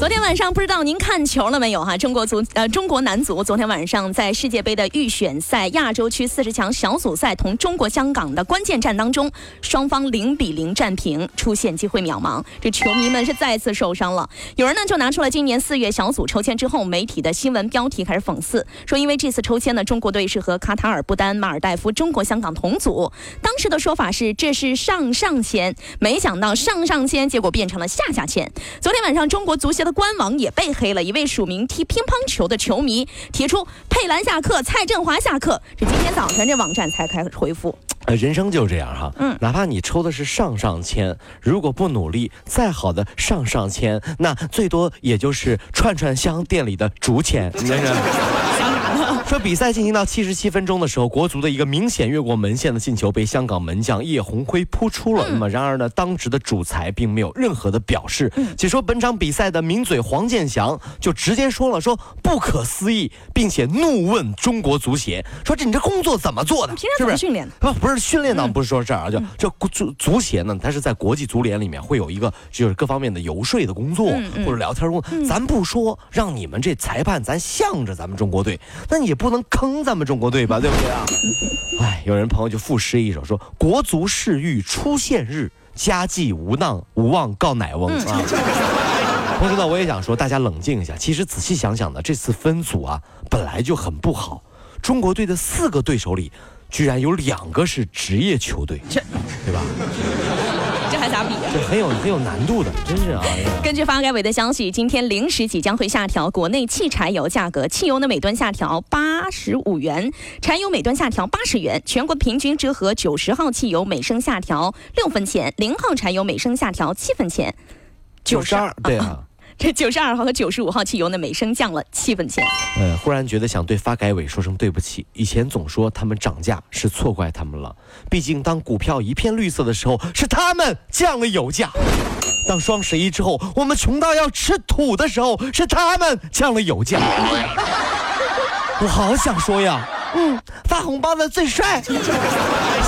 昨天晚上不知道您看球了没有哈？中国足呃中国男足昨天晚上在世界杯的预选赛亚洲区四十强小组赛同中国香港的关键战当中，双方零比零战平，出现机会渺茫，这球迷们是再次受伤了。有人呢就拿出了今年四月小组抽签之后媒体的新闻标题开始讽刺，说因为这次抽签呢，中国队是和卡塔尔、不丹、马尔代夫、中国香港同组，当时的说法是这是上上签，没想到上上签结果变成了下下签。昨天晚上中国足协的。官网也被黑了，一位署名踢乒乓球的球迷提出佩兰下课，蔡振华下课。这今天早晨这网站才开始回复。呃，人生就是这样哈，嗯，哪怕你抽的是上上签，如果不努力，再好的上上签，那最多也就是串串香店里的竹签。说比赛进行到七十七分钟的时候，国足的一个明显越过门线的进球被香港门将叶红辉扑出了。那么，然而呢，当值的主裁并没有任何的表示。解说本场比赛的名嘴黄健翔就直接说了：“说不可思议，并且怒问中国足协，说这你这工作怎么做的？是不是训练？不，不是训练，倒不是说这儿啊，就这足足协呢，它是在国际足联里面会有一个就是各方面的游说的工作或者聊天工作。咱不说让你们这裁判咱向着咱们中国队，那也。”不能坑咱们中国队吧，对不对啊？哎，有人朋友就赋诗一首，说“国足世欲出现日，家祭无 năng 无望告乃翁”啊。同时呢，我也想说，大家冷静一下。其实仔细想想呢，这次分组啊，本来就很不好。中国队的四个对手里，居然有两个是职业球队，这对吧？这还咋比？这很有很有难度的，真是啊！根据发改委的消息，今天零时起将会下调国内汽柴油价格，汽油呢每吨下调八十五元，柴油每吨下调八十元，全国平均折合九十号汽油每升下调六分钱，零号柴油每升下调七分钱，九十二对啊。这九十二号和九十五号汽油呢，每升降了七分钱。呃，忽然觉得想对发改委说声对不起。以前总说他们涨价是错怪他们了，毕竟当股票一片绿色的时候，是他们降了油价；当双十一之后，我们穷到要吃土的时候，是他们降了油价。我好想说呀。嗯，发红包的最帅，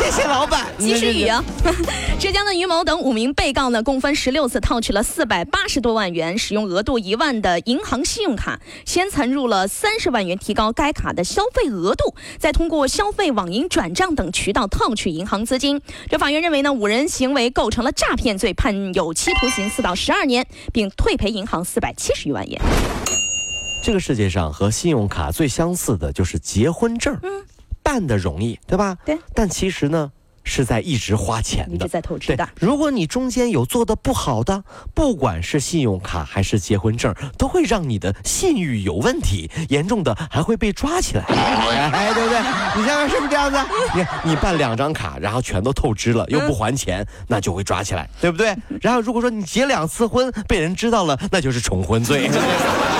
谢谢老板。及时雨啊！浙江的于某等五名被告呢，共分十六次套取了四百八十多万元，使用额度一万的银行信用卡，先存入了三十万元，提高该卡的消费额度，再通过消费、网银转账等渠道套取银行资金。这法院认为呢，五人行为构成了诈骗罪，判有期徒刑四到十二年，并退赔银行四百七十余万元。这个世界上和信用卡最相似的就是结婚证，嗯，办的容易，对吧？对。但其实呢，是在一直花钱的，一直在透支的。如果你中间有做的不好的，不管是信用卡还是结婚证，都会让你的信誉有问题，严重的还会被抓起来，哎，对不对？你想想是不是这样子？你你办两张卡，然后全都透支了，又不还钱，那就会抓起来，对不对？然后如果说你结两次婚，被人知道了，那就是重婚罪。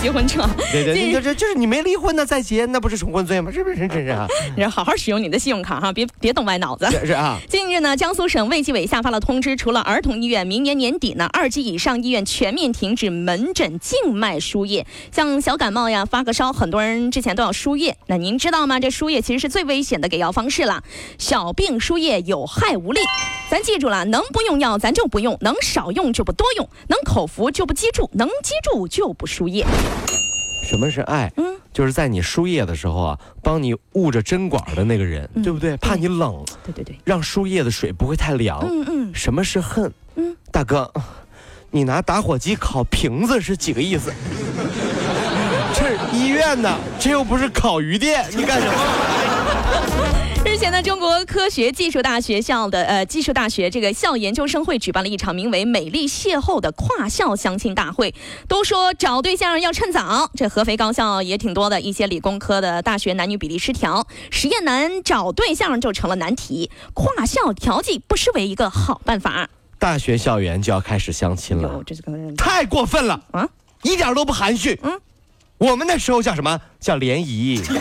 结婚证，对对，就是就是你没离婚呢再结，那不是重婚罪吗？是不是？真是啊！你好好使用你的信用卡哈，别别动歪脑子。是啊。近日呢，江苏省卫计委下发了通知，除了儿童医院，明年年底呢，二级以上医院全面停止门诊静脉输液。像小感冒呀、发个烧，很多人之前都要输液。那您知道吗？这输液其实是最危险的给药方式了。小病输液有害无利，咱记住了，能不用药咱就不用，能少用就不多用，能口服就不积住，能积住就不输液。什么是爱？嗯，就是在你输液的时候啊，帮你捂着针管的那个人，对不对？怕你冷，对对对，让输液的水不会太凉。嗯嗯。什么是恨？嗯，大哥，你拿打火机烤瓶子是几个意思？这是医院呢，这又不是烤鱼店，你干什么？日前呢，中国科学技术大学校的呃技术大学这个校研究生会举办了一场名为“美丽邂逅”的跨校相亲大会。都说找对象要趁早，这合肥高校也挺多的，一些理工科的大学男女比例失调，实验男找对象就成了难题。跨校调剂不失为一个好办法。大学校园就要开始相亲了，这是太过分了啊！一点都不含蓄。嗯，我们那时候叫什么叫联谊？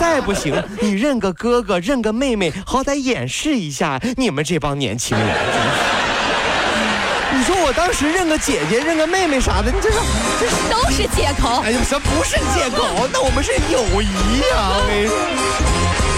在不行，你认个哥哥，认个妹妹，好歹掩饰一下你们这帮年轻人。你说我当时认个姐姐，认个妹妹啥的，你这是这是都是借口。哎呀，什不是借口？那我们是友谊呀！我跟你说。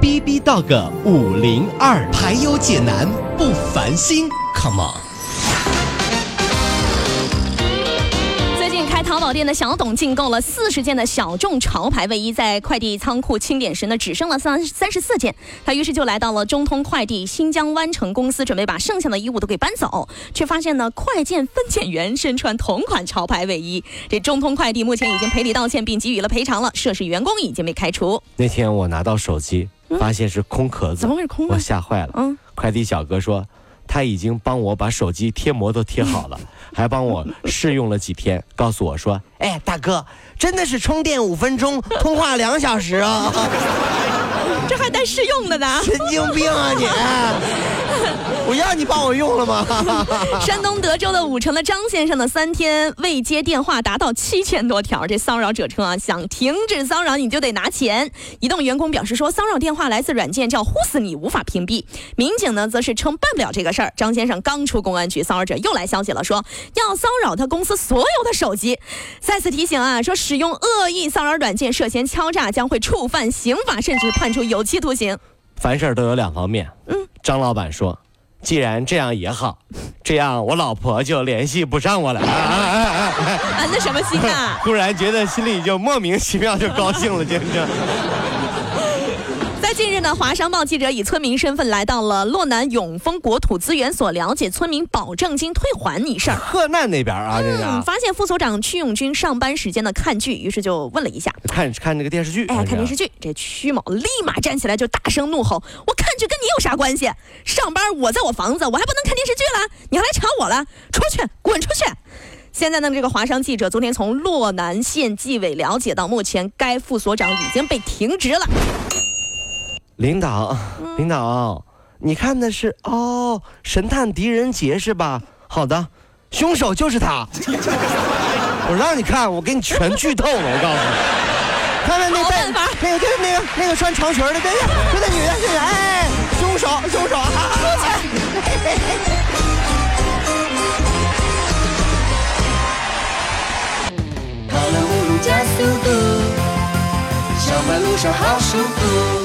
B B Dog 五零二，排忧解难不烦心，Come on。最近开淘宝店的小董进购了四十件的小众潮牌卫衣，在快递仓库清点时呢，只剩了三三十四件。他于是就来到了中通快递新疆湾城公司，准备把剩下的衣物都给搬走，却发现呢，快件分拣员身穿同款潮牌卫衣。这中通快递目前已经赔礼道歉，并给予了赔偿了，涉事员工已经被开除。那天我拿到手机。发现是空壳子，怎么会是空？我吓坏了。嗯，快递小哥说他已经帮我把手机贴膜都贴好了，还帮我试用了几天，告诉我说：“ 哎，大哥，真的是充电五分钟，通话两小时啊！” 这还带试用的呢？神经病啊你！我要你帮我用了吗？山东德州的武城的张先生呢，三天未接电话达到七千多条。这骚扰者称啊，想停止骚扰你就得拿钱。移动员工表示说，骚扰电话来自软件叫“呼死你”，无法屏蔽。民警呢，则是称办不了这个事儿。张先生刚出公安局，骚扰者又来消息了，说要骚扰他公司所有的手机。再次提醒啊，说使用恶意骚扰软件涉嫌敲诈，将会触犯刑法，甚至判处有期徒刑。凡事都有两方面。嗯，张老板说。既然这样也好，这样我老婆就联系不上我了。啊啊啊！啊，那什么心啊？突然觉得心里就莫名其妙就高兴了，简直。近日呢，华商报记者以村民身份来到了洛南永丰国土资源所，了解村民保证金退还一事儿。河南那边啊，这是发现副所长曲永军上班时间呢看剧，于是就问了一下，看看那个电视剧。哎，看电视剧，这曲某立马站起来就大声怒吼：“我看剧跟你有啥关系？上班我在我房子，我还不能看电视剧了？你还来查我了？出去，滚出去！”现在呢，这个华商记者昨天从洛南县纪委了解到，目前该副所长已经被停职了。领导，领导，你看的是哦，神探狄仁杰是吧？好的，凶手就是他。我让你看，我给你全剧透了。我告诉你，看看那戴那个就是那个那个穿长裙的，对对，就那女的，好舒服。